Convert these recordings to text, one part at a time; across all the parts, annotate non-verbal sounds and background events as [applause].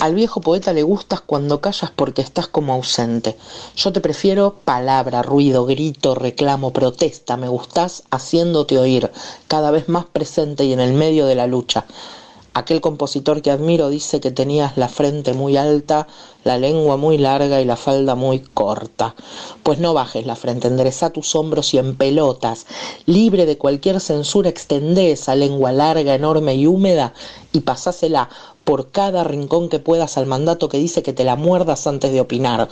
Al viejo poeta le gustas cuando callas porque estás como ausente. Yo te prefiero palabra, ruido, grito, reclamo, protesta. Me gustás haciéndote oír, cada vez más presente y en el medio de la lucha. Aquel compositor que admiro dice que tenías la frente muy alta, la lengua muy larga y la falda muy corta. Pues no bajes la frente, endereza tus hombros y en pelotas, libre de cualquier censura, extendé esa lengua larga, enorme y húmeda y pasásela por cada rincón que puedas al mandato que dice que te la muerdas antes de opinar.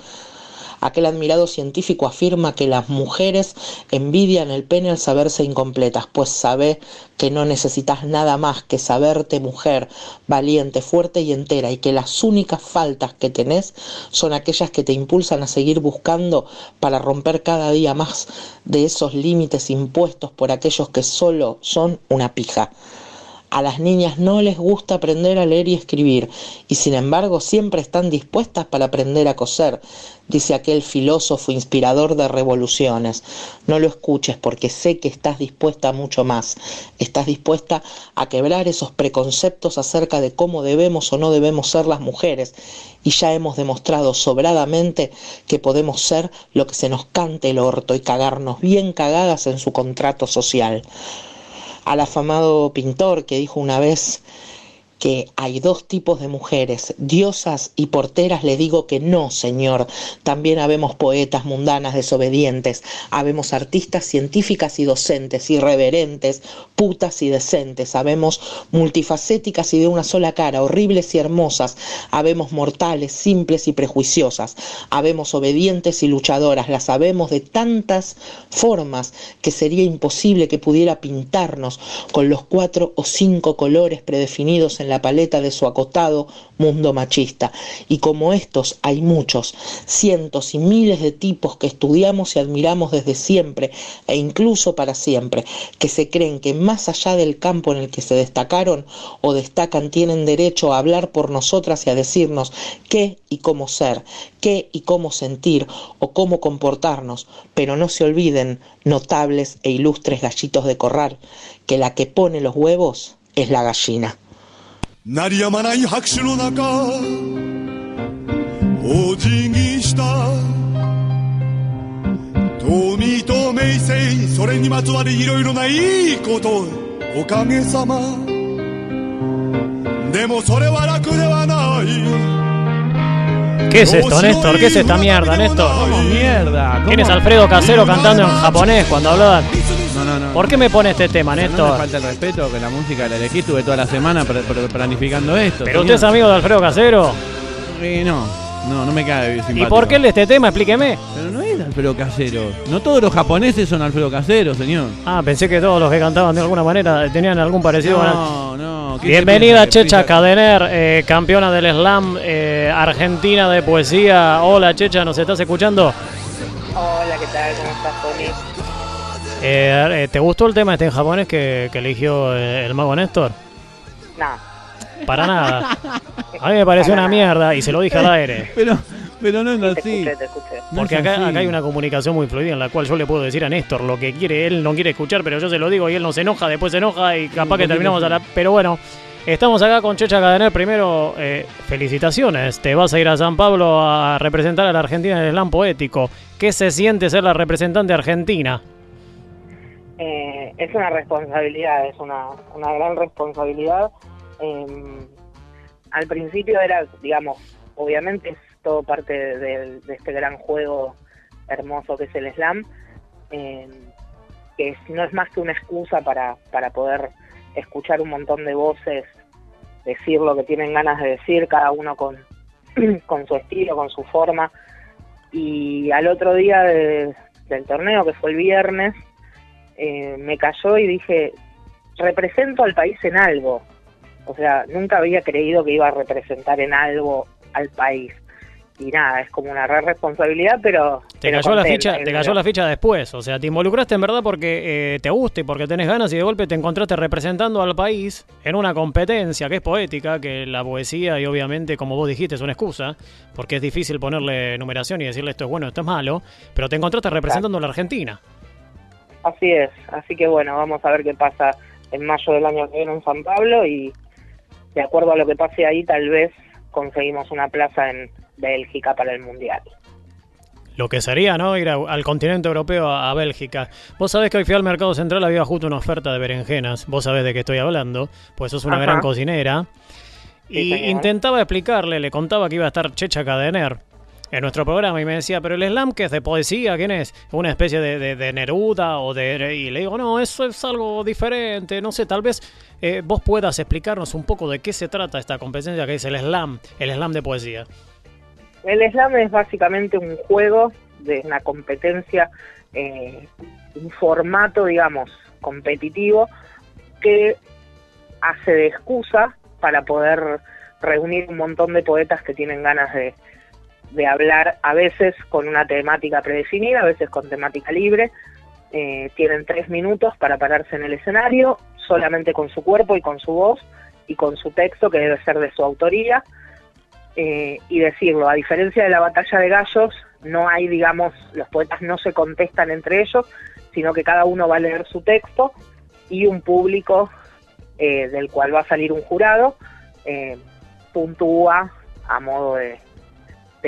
Aquel admirado científico afirma que las mujeres envidian el pene al saberse incompletas, pues sabe que no necesitas nada más que saberte mujer, valiente, fuerte y entera, y que las únicas faltas que tenés son aquellas que te impulsan a seguir buscando para romper cada día más de esos límites impuestos por aquellos que solo son una pija. A las niñas no les gusta aprender a leer y escribir, y sin embargo siempre están dispuestas para aprender a coser, dice aquel filósofo inspirador de revoluciones. No lo escuches porque sé que estás dispuesta a mucho más. Estás dispuesta a quebrar esos preconceptos acerca de cómo debemos o no debemos ser las mujeres, y ya hemos demostrado sobradamente que podemos ser lo que se nos cante el orto y cagarnos bien cagadas en su contrato social al afamado pintor que dijo una vez que hay dos tipos de mujeres, diosas y porteras, le digo que no, Señor. También habemos poetas mundanas desobedientes, habemos artistas científicas y docentes, irreverentes, putas y decentes, habemos multifacéticas y de una sola cara, horribles y hermosas, habemos mortales, simples y prejuiciosas, habemos obedientes y luchadoras, las sabemos de tantas formas que sería imposible que pudiera pintarnos con los cuatro o cinco colores predefinidos en la paleta de su acotado mundo machista. Y como estos hay muchos, cientos y miles de tipos que estudiamos y admiramos desde siempre e incluso para siempre, que se creen que más allá del campo en el que se destacaron o destacan tienen derecho a hablar por nosotras y a decirnos qué y cómo ser, qué y cómo sentir o cómo comportarnos, pero no se olviden, notables e ilustres gallitos de corral, que la que pone los huevos es la gallina. 鳴りやまない拍手の中お辞儀した。富と名声それにまつわりいろいろないいことおかげさま。でもそれは楽ではない。¿Qué es esto, Néstor? ¿Qué es esta mierda, Néstor? ¿Cómo mierda? ¿Quién es Alfredo Casero cantando en japonés cuando hablaban? No, no, no. ¿Por qué me pone este tema, Néstor? No me falta el respeto que la música la elegí, estuve toda la semana planificando esto. ¿Pero usted es amigo de Alfredo Casero? Eh, no, no, no me cae simpático. ¿Y por qué el de este tema? Explíqueme. Pero no es Alfredo Casero. No todos los japoneses son Alfredo Casero, señor. Ah, pensé que todos los que cantaban de alguna manera tenían algún parecido. No, no. Bienvenida Checha Cadener, eh, campeona del slam eh, argentina de poesía. Hola Checha, ¿nos estás escuchando? Hola, ¿qué tal? ¿Cómo estás, Tony? Eh, eh, ¿Te gustó el tema este en japonés que, eligió eh, el mago Néstor? No. Para nada. [laughs] A mí me pareció una mierda y se lo dije al aire. Pero, pero no es así. Porque acá, acá hay una comunicación muy fluida en la cual yo le puedo decir a Néstor lo que quiere, él no quiere escuchar, pero yo se lo digo y él no se enoja, después se enoja y capaz que terminamos a la... Pero bueno, estamos acá con Checha Cadener. Primero, felicitaciones. Te vas a ir a San Pablo a representar a la Argentina en el slam poético. ¿Qué se siente ser la representante argentina? Eh, es una responsabilidad, es una, una gran responsabilidad. Em, al principio era, digamos, obviamente es todo parte de, este gran juego hermoso que es el slam, em, que no es más que una excusa para, poder escuchar un montón de voces, decir lo que tienen ganas de decir, cada uno con, [clears throat] con su estilo, con su forma. Y al otro día del torneo, que fue el viernes, eh, me cayó y dije, represento al país en algo. O sea, nunca había creído que iba a representar en algo al país. Y nada, es como una gran responsabilidad, pero... Te cayó, la ficha, te cayó la ficha después, o sea, te involucraste en verdad porque eh, te gusta y porque tenés ganas y de golpe te encontraste representando al país en una competencia que es poética, que la poesía y obviamente, como vos dijiste, es una excusa, porque es difícil ponerle numeración y decirle esto es bueno, esto es malo, pero te encontraste representando a la Argentina. Así es, así que bueno, vamos a ver qué pasa en mayo del año que viene en San Pablo y de acuerdo a lo que pase ahí tal vez conseguimos una plaza en Bélgica para el Mundial. Lo que sería, ¿no? Ir al continente europeo, a, Bélgica. Vos sabés que hoy fui al Mercado Central, había justo una oferta de berenjenas. Vos sabés de qué estoy hablando, pues sos una gran cocinera. y intentaba explicarle, le contaba que iba a estar Checha Cadener en nuestro programa y me decía, pero el slam que es de poesía, ¿quién es? ¿Una especie de, Neruda o de...? Y le digo, no, eso es algo diferente, no sé, tal vez eh, vos puedas explicarnos un poco de qué se trata esta competencia que es el slam, el slam de poesía. El slam es básicamente un juego de una competencia, eh, un formato, digamos, competitivo que hace de excusa para poder reunir un montón de poetas que tienen ganas de hablar a veces con una temática predefinida, a veces con temática libre. Eh, tienen tres minutos para pararse en el escenario, solamente con su cuerpo y con su voz y con su texto, que debe ser de su autoría, eh, y decirlo. A diferencia de la batalla de gallos, no hay, digamos, los poetas no se contestan entre ellos, sino que cada uno va a leer su texto y un público eh, del cual va a salir un jurado puntúa a modo de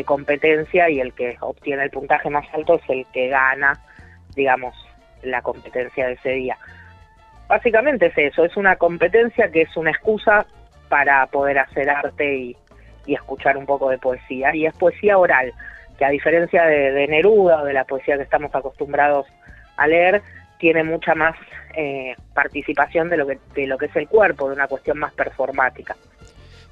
competencia y el que obtiene el puntaje más alto es el que gana, digamos, la competencia de ese día. Básicamente es eso, es una competencia que es una excusa para poder hacer arte y, escuchar un poco de poesía. Y es poesía oral, que a diferencia de, Neruda o de la poesía que estamos acostumbrados a leer, tiene mucha más eh, participación de lo, que, de lo que es el cuerpo, de una cuestión más performática.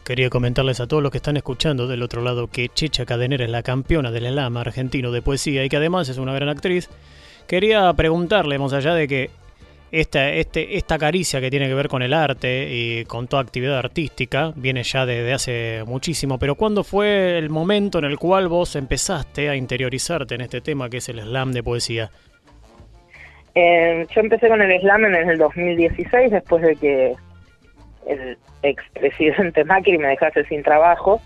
Quería comentarles a todos los que están escuchando del otro lado que Chicha Cadenera es la campeona del Lama argentino de poesía y que además es una gran actriz. Quería preguntarle, más allá de que esta, este, esta caricia que tiene que ver con el arte y con toda actividad artística viene ya desde hace muchísimo, pero ¿cuándo fue el momento en el cual vos empezaste a interiorizarte en este tema que es el slam de poesía? Eh, yo empecé con el slam en el 2016, después de que el expresidente Macri me dejase sin trabajo.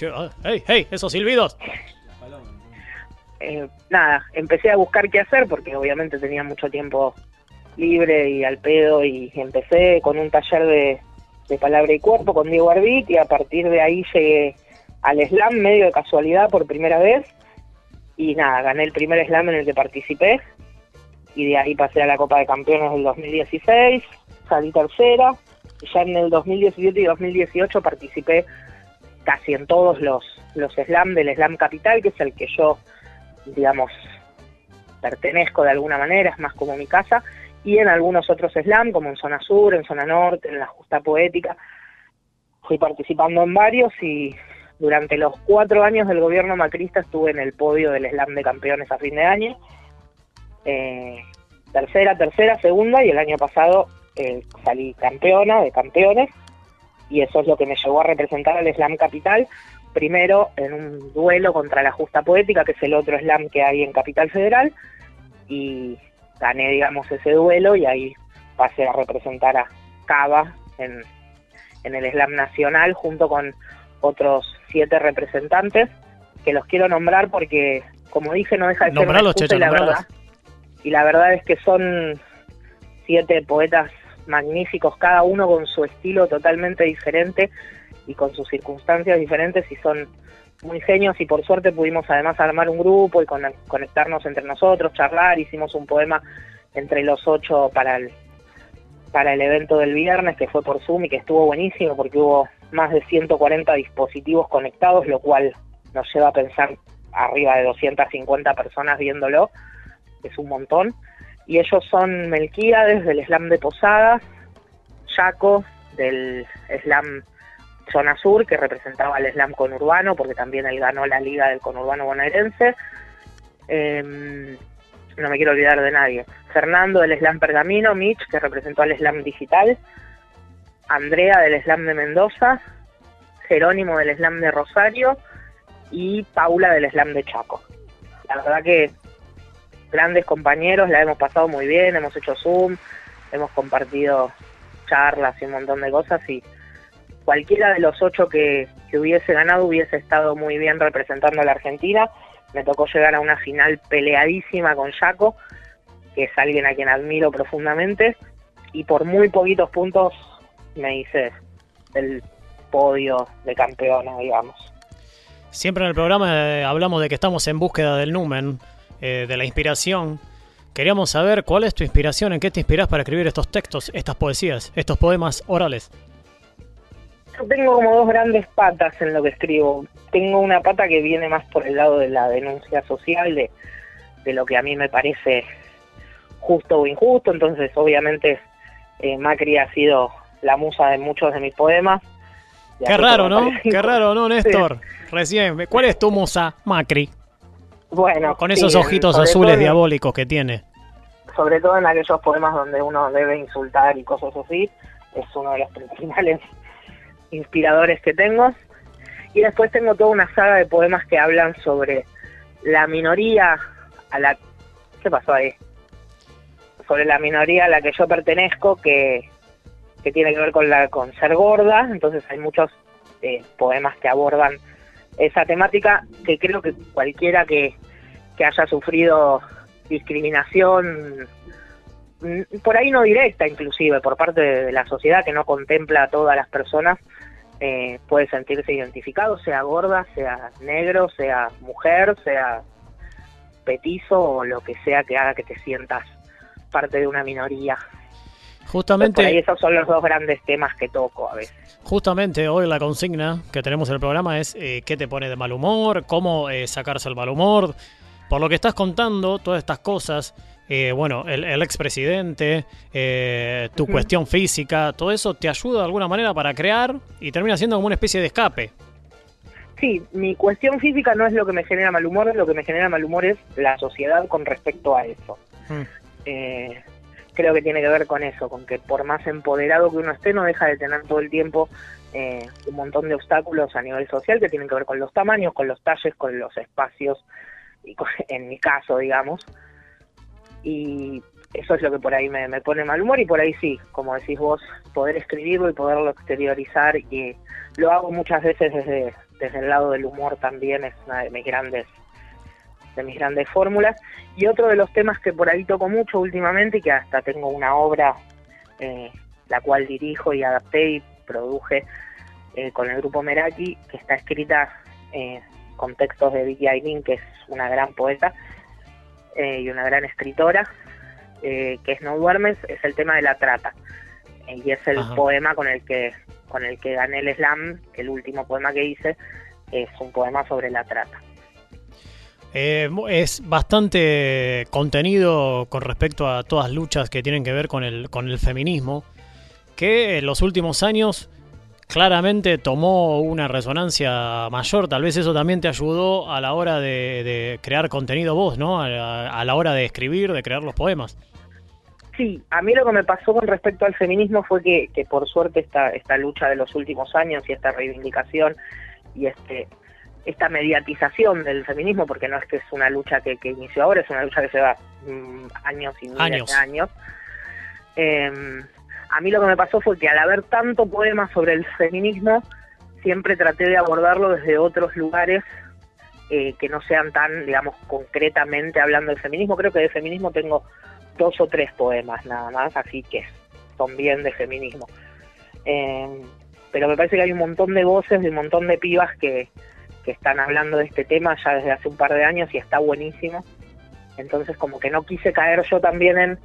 Eh, hey, hey, esos silbidos. Eh, nada, empecé a buscar qué hacer porque obviamente tenía mucho tiempo libre y al pedo y empecé con un taller de, de palabra y cuerpo con Diego Arbit y a partir de ahí llegué al slam medio de casualidad por primera vez y nada, gané el primer slam en el que participé y de ahí pasé a la Copa de Campeones del 2016, salí tercera, ya en el 2017 y 2018 participé casi en todos los, los slam del Slam Capital, que es el que yo, digamos, pertenezco de alguna manera, es más como mi casa, y en algunos otros slam, como en Zona Sur, en Zona Norte, en la Justa Poética. Fui participando en varios y durante los cuatro años del gobierno macrista estuve en el podio del slam de campeones a fin de año. Eh, tercera, tercera, segunda y el año pasado eh, salí campeona de campeones y eso es lo que me llevó a representar al Slam Capital, primero en un duelo contra la Justa Poética, que es el otro slam que hay en Capital Federal, y gané, digamos, ese duelo y ahí pasé a representar a Cava en, el Slam Nacional junto con otros siete representantes, que los quiero nombrar porque, como dije, no deja de ser una y la verdad. Y la verdad es que son siete poetas magníficos, cada uno con su estilo totalmente diferente y con sus circunstancias diferentes y son muy genios y por suerte pudimos además armar un grupo y conectarnos entre nosotros, charlar, hicimos un poema entre los ocho para el, para el evento del viernes que fue por Zoom y que estuvo buenísimo porque hubo más de 140 dispositivos conectados, lo cual nos lleva a pensar arriba de 250 personas viéndolo, es un montón. Y ellos son Melquíades del Slam de Posadas, Jaco del Slam Zona Sur, que representaba al Slam conurbano, porque también él ganó la liga del conurbano bonaerense. Em, no me quiero olvidar de nadie. Fernando del Slam Pergamino, Mitch, que representó al Slam Digital, Andrea del Slam de Mendoza, Jerónimo del Slam de Rosario y Paula del Slam de Chaco. La verdad que grandes compañeros, la hemos pasado muy bien, hemos hecho Zoom, hemos compartido charlas y un montón de cosas y cualquiera de los ocho que, hubiese ganado hubiese estado muy bien representando a la Argentina. Me tocó llegar a una final peleadísima con Jaco, que es alguien a quien admiro profundamente, y por muy poquitos puntos me hice el podios de campeona, digamos. Siempre en el programa eh, hablamos de que estamos en búsqueda del numen, eh, de la inspiración. Queríamos saber cuál es tu inspiración, en qué te inspiras para escribir estos textos, estas poesías, estos poemas orales. Yo tengo como dos grandes patas en lo que escribo. Tengo una pata que viene más por el lado de la denuncia social, de, de lo que a mí me parece justo o injusto. Entonces, obviamente, eh, Macri ha sido la musa de muchos de mis poemas. Qué raro, ¿no? Qué raro, ¿no, Néstor? Recién, ¿cuál es tu musa, Macri? Bueno, con esos ojitos azules diabólicos que tiene. Sobre todo en aquellos poemas donde uno debe insultar y cosas así, es uno de los principales inspiradores que tengo. Y después tengo toda una saga de poemas que hablan sobre la minoría a la... ¿Qué pasó ahí? Sobre la minoría a la que yo pertenezco, que, que tiene que ver con, la, con ser gorda. Entonces hay muchos eh, poemas que abordan esa temática que creo que cualquiera que, que haya sufrido discriminación por ahí no directa inclusive por parte de la sociedad que no contempla a todas las personas eh, puede sentirse identificado sea gorda sea negro sea mujer sea petizo o lo que sea que haga que te sientas parte de una minoría Justamente. esos son los dos grandes temas que toco a veces. Justamente hoy la consigna que tenemos en el programa es eh, qué te pone de mal humor, cómo eh, sacarse el mal humor. Por lo que estás contando, todas estas cosas, eh, bueno, el, el expresidente, tu cuestión física, todo eso te ayuda de alguna manera para crear y termina siendo como una especie de escape. Sí, mi cuestión física no es lo que me genera mal humor, lo que me genera mal humor es la sociedad con respecto a eso. Mm. Eh, creo que tiene que ver con eso, con que por más empoderado que uno esté, no deja de tener todo el tiempo eh, un montón de obstáculos a nivel social que tienen que ver con los tamaños, con los talles, con los espacios, y [laughs] en mi caso, digamos. Y eso es lo que por ahí me, pone mal humor y por ahí sí, como decís vos, poder escribirlo y poderlo exteriorizar y lo hago muchas veces desde, desde el lado del humor también, es una de mis grandes de mis grandes fórmulas. Y otro de los temas que por ahí toco mucho últimamente y que hasta tengo una obra eh, la cual dirijo y adapté y produje eh, con el grupo Meraki, que está escrita eh, con textos de Vicky Aylin, que es una gran poeta y una gran escritora, que es No duermes, es el tema de la trata. y es el poema con el que con el que gané el slam, el último poema que hice, es un poema sobre la trata. Eh, es bastante contenido con respecto a todas las luchas que tienen que ver con el, con el feminismo, que en los últimos años claramente tomó una resonancia mayor. Tal vez eso también te ayudó a la hora de, crear contenido vos, ¿no? A, la hora de escribir, de crear los poemas. Sí, a mí lo que me pasó con respecto al feminismo fue que, que por suerte esta, esta lucha de los últimos años y esta reivindicación y este esta mediatización del feminismo, porque no es que es una lucha que, inició ahora, es una lucha que lleva mm, años y miles de años. Em, a mí lo que me pasó fue que al haber tanto poema sobre el feminismo, siempre traté de abordarlo desde otros lugares eh, que no sean tan, digamos, concretamente hablando del feminismo. Creo que de feminismo tengo dos o tres poemas nada más, así que son bien de feminismo. Em, pero me parece que hay un montón de voces de un montón de pibas que, que están hablando de este tema ya desde hace un par de años y está buenísimo. Entonces como que no quise caer yo también en,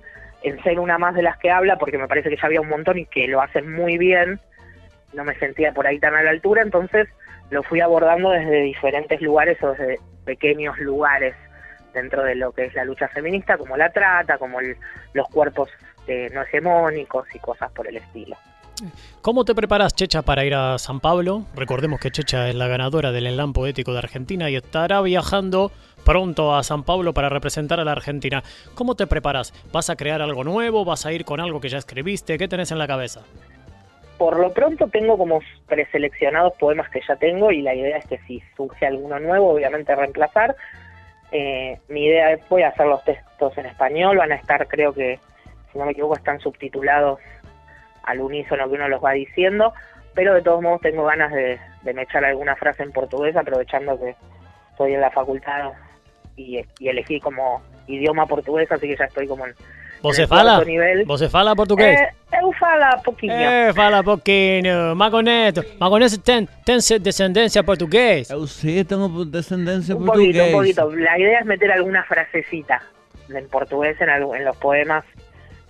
en ser una más de las que habla, porque me parece que ya había un montón y que lo hacen muy bien, no me sentía por ahí tan a la altura, entonces lo fui abordando desde diferentes lugares o desde pequeños lugares dentro de lo que es la lucha feminista, como la trata, como los cuerpos eh, no hegemónicos y cosas por el estilo. ¿Cómo te preparas, Checha, para ir a San Pablo? Recordemos que Checha es la ganadora del Enlam Poético de Argentina y estará viajando pronto a San Pablo para representar a la Argentina. ¿Cómo te preparas? ¿Vas a crear algo nuevo? ¿Vas a ir con algo que ya escribiste? ¿Qué tenés en la cabeza? Por lo pronto tengo como preseleccionados poemas que ya tengo y la idea es que si surge alguno nuevo, obviamente reemplazar. Eh, mi idea es voy a hacer los textos en español, van a estar creo que, si no me equivoco, están subtitulados al unísono que uno los va diciendo, pero de todos modos tengo ganas de, de me echar alguna frase en portugués, aprovechando que estoy en la facultad y, elegí como idioma portugués, así que ya estoy como en, Você fala? Você fala português? É, eu falo pouquinho. É, fala pouquinho. Magoneto, Magoneto tem, tem descendência portuguesa? Eu sei, tenho descendência un portuguesa. poquito, un poquito. La idea es meter alguna frasecita en portugués en los poemas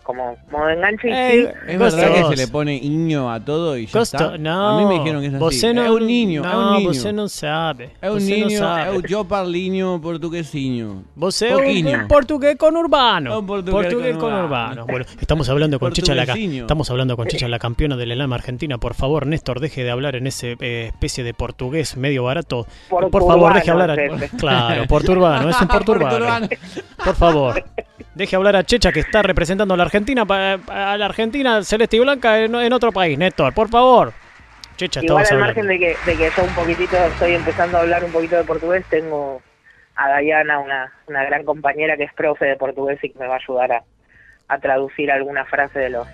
como modo enganche y Eh, sí. ¿Es verdad que se le pone iño a todo y ya Costo, está? no. A mí me dijeron que es así. Não, é un niño, não, é un niño. não sabe. Um você não ninho, sabe. o yo parlinho portuguesinho. É Pouquinho. un portugués conurbano. É un portugués conurbano. conurbano. Bueno, estamos hablando con Chicha la estamos hablando con Chicha la campeona del Elam Argentina. Por favor, Néstor, deje de hablar en ese eh, especie de portugués medio barato. Por favor, deje hablar a Claro, porturbano, es un. [laughs] Porturbano. Por favor. Deje hablar a Checha que está representando a la Argentina pa- a la Argentina celeste y blanca en, en otro país, Néstor, por favor. Checha, Igual al margen de que, de que yo un poquitito estoy empezando a hablar un poquito de portugués, tengo a Dayana, una, una gran compañera que es profe de portugués y que me va a ayudar a, a traducir alguna frase de los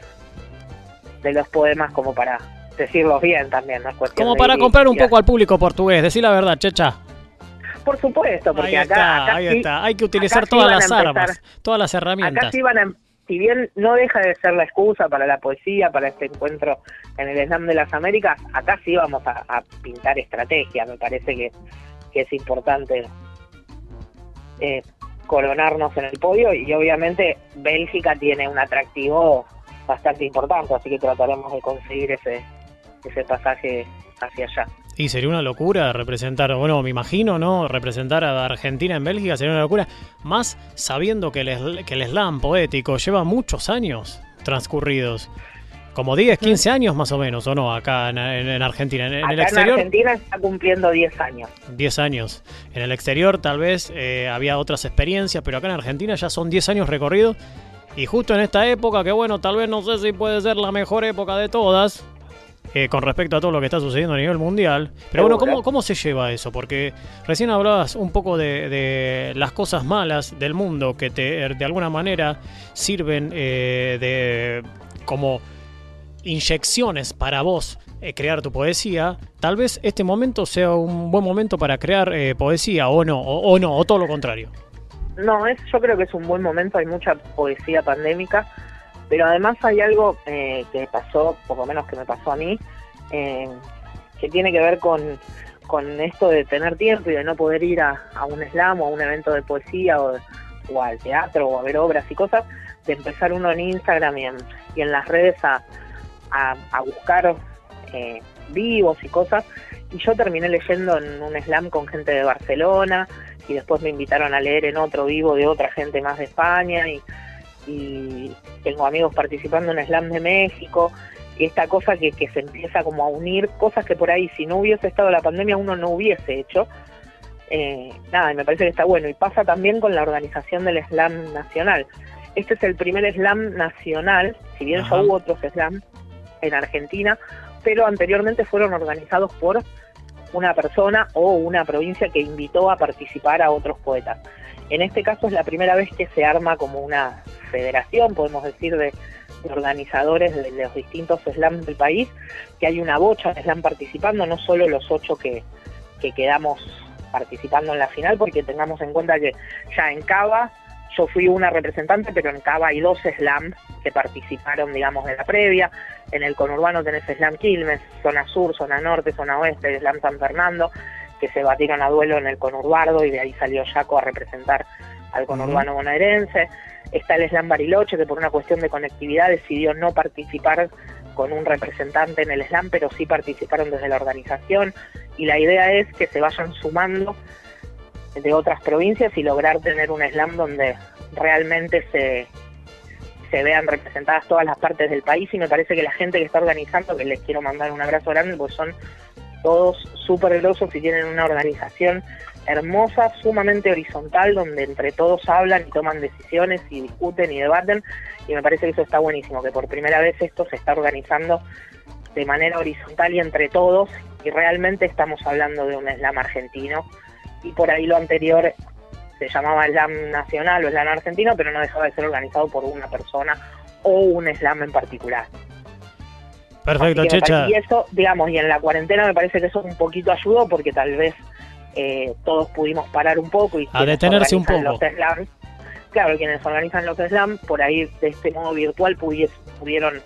de los poemas como para decirlos bien también, no es cuestión Como para comprar un poco al público portugués, decí la verdad, Checha. Por supuesto, porque Ahí acá, está, acá ahí sí- está. Hay que utilizar acá sí todas las armas, todas las Acá herramientas. sí van a, si bien no deja de ser la excusa para la poesía, para este encuentro en el Slam de las Américas, acá sí vamos a, pintar estrategia. Me parece que, que es importante eh, coronarnos en el podio y obviamente Bélgica tiene un atractivo bastante importante, así que trataremos de conseguir ese, ese pasaje hacia allá. Y sería una locura representar, bueno, me imagino, ¿no? Representar a Argentina en Bélgica sería una locura. Más sabiendo que el, que el slam poético lleva muchos años transcurridos. Como 10, 15 años más o menos, ¿o no? Acá en, en- en Argentina. En, en Acá el en exterior, Argentina está cumpliendo 10 años. 10 años. En el exterior tal vez eh, había otras experiencias, pero acá en Argentina ya son 10 años recorridos. Y justo en esta época, que bueno, tal vez no sé si puede ser la mejor época de todas, eh, con respecto a todo lo que está sucediendo a nivel mundial. Pero bueno. ¿cómo, ¿cómo se lleva eso? Porque recién hablabas un poco de, de las cosas malas del mundo que te, de alguna manera sirven eh, de como inyecciones para vos eh, crear tu poesía. Tal vez este momento sea un buen momento para crear eh, poesía o no, o, o no, o todo lo contrario. No, es, yo creo que es un buen momento, hay mucha poesía pandémica, pero además hay algo eh, que pasó, por lo menos que me pasó a mí, eh, que tiene que ver con, con esto de tener tiempo y de no poder ir a, a un slam o a un evento de poesía o, al teatro o a ver obras y cosas, de empezar uno en Instagram y en, y en las redes a, a, a buscar eh, vivos y cosas. Y yo terminé leyendo en un slam con gente de Barcelona, y después me invitaron a leer en otro vivo de otra gente más de España y, y tengo amigos participando en Slam de México y esta cosa que, que se empieza como a unir cosas que por ahí si no hubiese estado la pandemia uno no hubiese hecho eh, nada y me parece que está bueno y pasa también con la organización del Slam nacional este es el primer Slam nacional si bien Ajá. ya hubo otros Slam en Argentina pero anteriormente fueron organizados por una persona o una provincia que invitó a participar a otros poetas. En este caso es la primera vez que se arma como una federación, podemos decir, de, organizadores de, de los distintos slams del país, que hay una bocha de slam participando, no solo los ocho que, que quedamos participando en la final, porque tengamos en cuenta que ya en Cava yo fui una representante, pero en Cava hay dos slams que participaron, digamos, de la previa. En el conurbano tenés Slam Quilmes, zona sur, zona norte, zona oeste, Slam San Fernando, que se batieron a duelo en el conurbardo y de ahí salió Yaco a representar al conurbano bonaerense. Está el Slam Bariloche, que por una cuestión de conectividad decidió no participar con un representante en el Slam, pero sí participaron desde la organización. Y la idea es que se vayan sumando de otras provincias y lograr tener un slam donde realmente se, se vean representadas todas las partes del país y me parece que la gente que está organizando, que les quiero mandar un abrazo grande, pues son todos súper grosos y tienen una organización hermosa, sumamente horizontal, donde entre todos hablan y toman decisiones y discuten y debaten y me parece que eso está buenísimo, que por primera vez esto se está organizando de manera horizontal y entre todos y realmente estamos hablando de un slam argentino y por ahí lo anterior se llamaba slam nacional o slam argentino, pero no dejaba de ser organizado por una persona o un slam en particular. Perfecto, que Checha. Y eso, digamos, y en la cuarentena me parece que eso un poquito ayudó porque tal vez eh, todos pudimos parar un poco y A detenerse un poco. Los slams, claro, quienes organizan los slam, por ahí de este modo virtual pudieron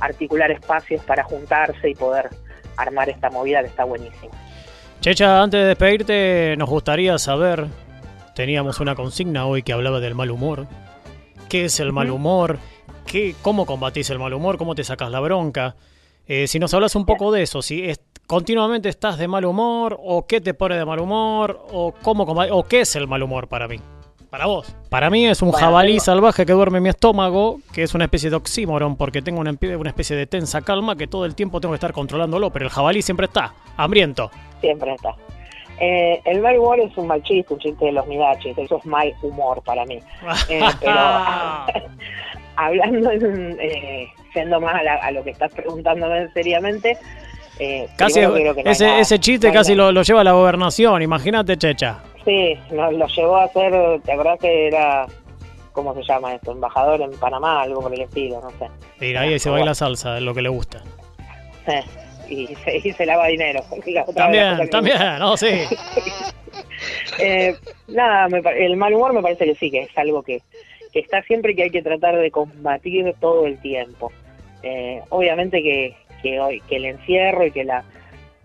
articular espacios para juntarse y poder armar esta movida que está buenísima. Checha, antes de despedirte, nos gustaría saber, teníamos una consigna hoy que hablaba del mal humor. ¿Qué es el mal humor? ¿Qué, ¿Cómo combatís el mal humor? ¿Cómo te sacas la bronca? Eh, si nos hablas un poco de eso, si continuamente estás de mal humor, o qué te pone de mal humor, o cómo o qué es el mal humor para mí. Para vos. Para mí es un jabalí salvaje que duerme en mi estómago, que es una especie de oxímoron, porque tengo una, una, especie de tensa calma que todo el tiempo tengo que estar controlándolo, pero el jabalí siempre está, hambriento. Siempre está. Eh, el mal humor es un mal chiste, un chiste de los midachis, eso es mal humor para mí. [laughs] Eh, pero [laughs] hablando, eh, siendo más a, lo que estás preguntándome seriamente, eh, casi ese, ese chiste casi lo, lo, lleva a la gobernación, imagínate, Checha. Sí, nos lo llevó a hacer, ¿te acordás que era, ¿cómo se llama esto? Embajador en Panamá, algo por el estilo, no sé. Y ahí se baila salsa, es lo que le gusta. [laughs] y, se, se lava dinero. [laughs] También, también, no, sí. [laughs] eh, nada, el mal humor me parece que sí, que es algo que, que está siempre que hay que tratar de combatir todo el tiempo. Eh, obviamente que, que, hoy, que el encierro y que la,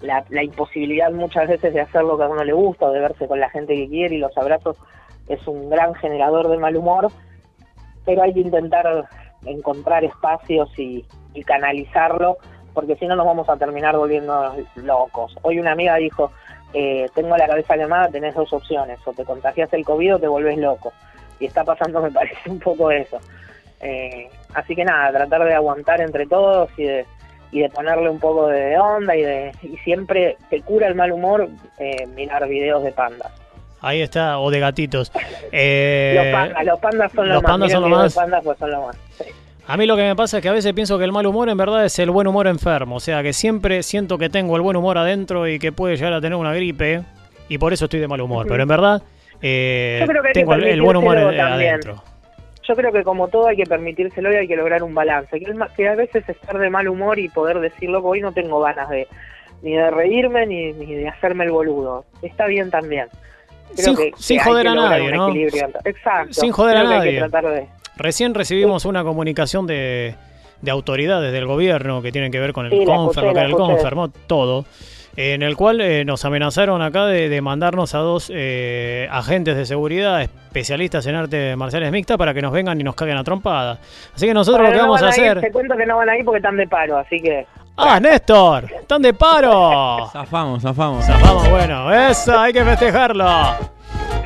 la, imposibilidad muchas veces de hacer lo que a uno le gusta o de verse con la gente que quiere y los abrazos es un gran generador de mal humor, pero hay que intentar encontrar espacios y, canalizarlo, porque si no nos vamos a terminar volviendo locos. Hoy una amiga dijo, eh, tengo la cabeza quemada, tenés dos opciones, o te contagias el COVID o te volvés loco. Y está pasando, [laughs] me parece, un poco eso. Eh, así que nada, tratar de aguantar entre todos y de y de ponerle un poco de onda y de y siempre te cura el mal humor eh, mirar videos de pandas. Ahí está, o de gatitos. [laughs] Eh, los, pandas, los pandas son los, más. son más. Pues, son lo más. A mí lo que me pasa es que a veces pienso que el mal humor en verdad es el buen humor enfermo. O sea, que siempre siento que tengo el buen humor adentro y que puede llegar a tener una gripe. Y por eso estoy de mal humor. Pero en verdad eh, tengo el, buen humor adentro yo creo que como todo hay que permitírselo y hay que lograr un balance. Que, que a veces estar de mal humor y poder decirlo, que hoy no tengo ganas de ni de reírme ni, de hacerme el boludo. Está bien también. sin, sin joder a nadie, ¿no? Exacto. Sin joder a nadie. Recién recibimos una comunicación de, de autoridades del gobierno que tienen que ver con el sí, lo que era el Confer, todo en el cual eh, nos amenazaron acá de, mandarnos a dos eh, agentes de seguridad especialistas en artes marciales mixtas para que nos vengan y nos caguen a trompada. Así que nosotros lo que vamos a, hacer... te cuento que no van a ir porque están de paro, así que... ¡Ah, Néstor! ¡Están de paro! [laughs] zafamos, zafamos. Zafamos, bueno, eso hay que festejarlo.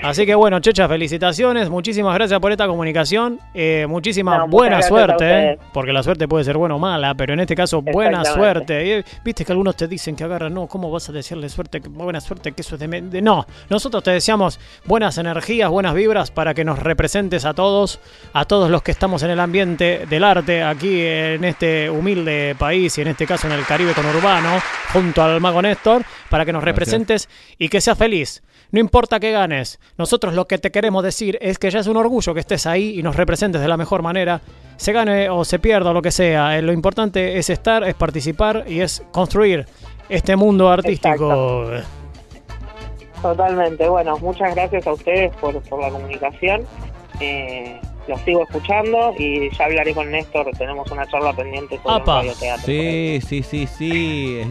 Así que bueno, Checha, felicitaciones, muchísimas gracias por esta comunicación, eh, muchísima buena suerte, porque la suerte puede ser buena o mala, pero en este caso buena suerte. Viste que algunos te dicen que agarran, no, ¿cómo vas a decirle suerte, buena suerte, que eso es de, No, nosotros te deseamos buenas energías, buenas vibras para que nos representes a todos, a todos los que estamos en el ambiente del arte aquí en este humilde país y en este caso en el Caribe conurbano, junto al mago Néstor, para que nos representes y que seas feliz. No importa que ganes, nosotros lo que te queremos decir es que ya es un orgullo que estés ahí y nos representes de la mejor manera. Se gane o se pierda o lo que sea, eh, lo importante es estar, es participar y es construir este mundo artístico. Totalmente, bueno, muchas gracias a ustedes por, por la comunicación. Eh, lo sigo escuchando y ya hablaré con Néstor, tenemos una charla pendiente sobre radio teatro. Sí, sí, sí, sí.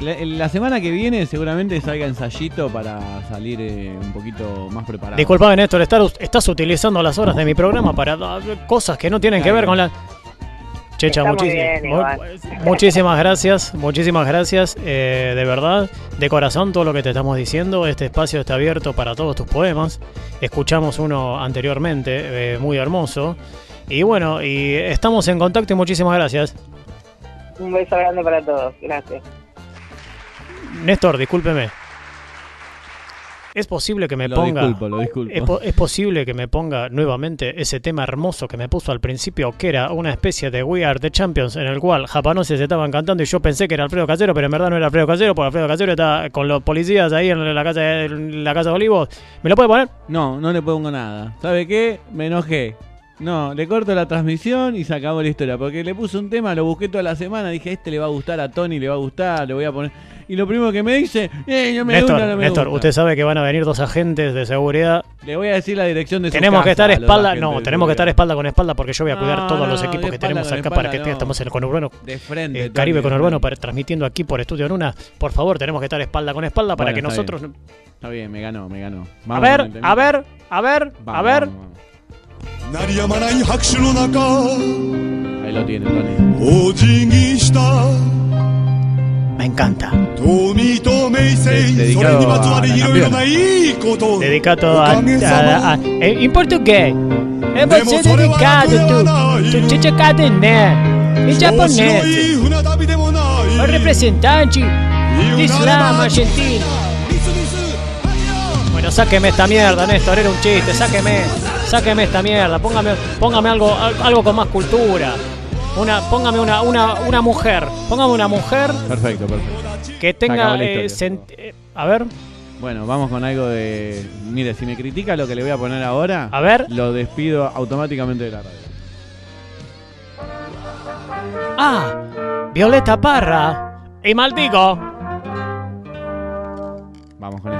la, semana que viene seguramente salga ensayito para salir eh, un poquito más preparado. Disculpame Néstor, estás utilizando las horas de mi programa para cosas que no tienen que ver con la... Checha, muchísimas gracias, muchísimas gracias, eh, de verdad, de corazón todo lo que te estamos diciendo. Este espacio está abierto para todos tus poemas. Escuchamos uno anteriormente, eh, muy hermoso. Y bueno, y estamos en contacto y muchísimas gracias. Un beso grande para todos, gracias. Néstor, discúlpeme. Es posible que me ponga. Es, posible que me ponga nuevamente ese tema hermoso que me puso al principio, que era una especie de We Are the Champions, en el cual japoneses estaban cantando y yo pensé que era Alfredo Casero, pero en verdad no era Alfredo Casero, porque Alfredo Casero está con los policías ahí en la casa, en la casa de Olivos. ¿Me lo puede poner? No, no le pongo nada. ¿Sabe qué? Me enojé. No, le corto la transmisión y se acabó la historia. Porque le puse un tema, lo busqué toda la semana, dije, este le va a gustar a Tony, le va a gustar, le voy a poner y lo primero que me dice, eh, me Néstor, gusta, no me Néstor, gusta. usted sabe que van a venir dos agentes de seguridad. Le voy a decir la dirección de Tenemos que estar espalda, no, tenemos que estar espalda con espalda porque yo voy a cuidar todos los equipos que tenemos acá para que estamos en el conurbano. De frente. Eh, Caribe conurbano para, transmitiendo aquí por Estudio Nuna. Por favor, tenemos que estar espalda con espalda para que nosotros. Está bien, me ganó, me ganó. A ver, a ver, a ver, a ver. Ahí lo tiene, Tony. Me encanta. Dedicado a a... a, a, em português. É dedicado, tu. Tu te cadené. Em japonês. O representante de Islam argentino. Bueno, sáqueme esta mierda, Néstor. Era un chiste. Sáqueme. Sáqueme esta mierda. Póngame, póngame algo, algo con más cultura. Una, póngame una, una, una mujer, póngame una mujer Perfecto, perfecto. que tenga, eh, eh, a ver, Bueno, vamos con algo de. Mire, si me critica lo que le voy a poner ahora, a ver, lo despido automáticamente de la radio. ah, Violeta Parra y Maldigo. Vamos con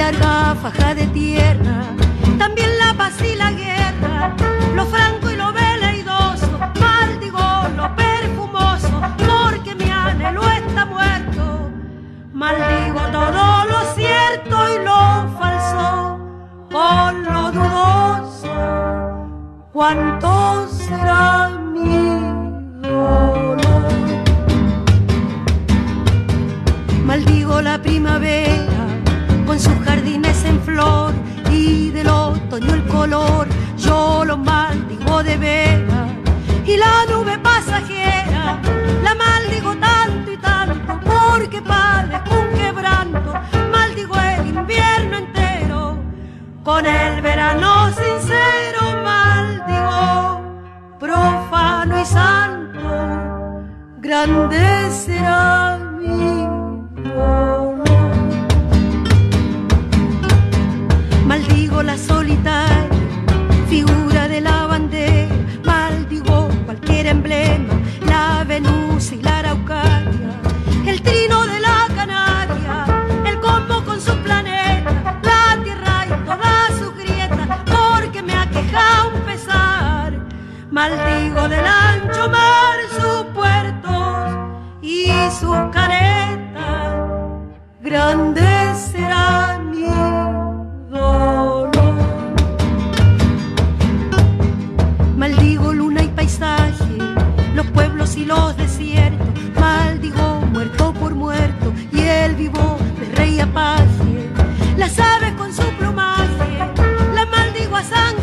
larga faja de tierra. También la paz y la guerra, lo franco y lo veleidoso. Maldigo lo perfumoso, porque mi anhelo está muerto. Maldigo todo lo cierto y lo falso con lo dudoso. ¿Cuánto será mi dolor? Maldigo la primavera otoño el color. Yo lo maldigo de vera y la nube pasajera la maldigo tanto y tanto porque padezco un quebranto. Maldigo el invierno entero con el verano sincero. Maldigo profano y santo. Grande la solitaria figura de la bandera, maldigo cualquier emblema, la Venus y la Araucaria, el trino de la Canaria, el combo con su planeta, la tierra y todas sus grietas, porque me aqueja un pesar. Maldigo del ancho mar sus puertos y sus caretas, grande será vivo de rey apaje. Las aves con su plumaje, la maldigo a sangre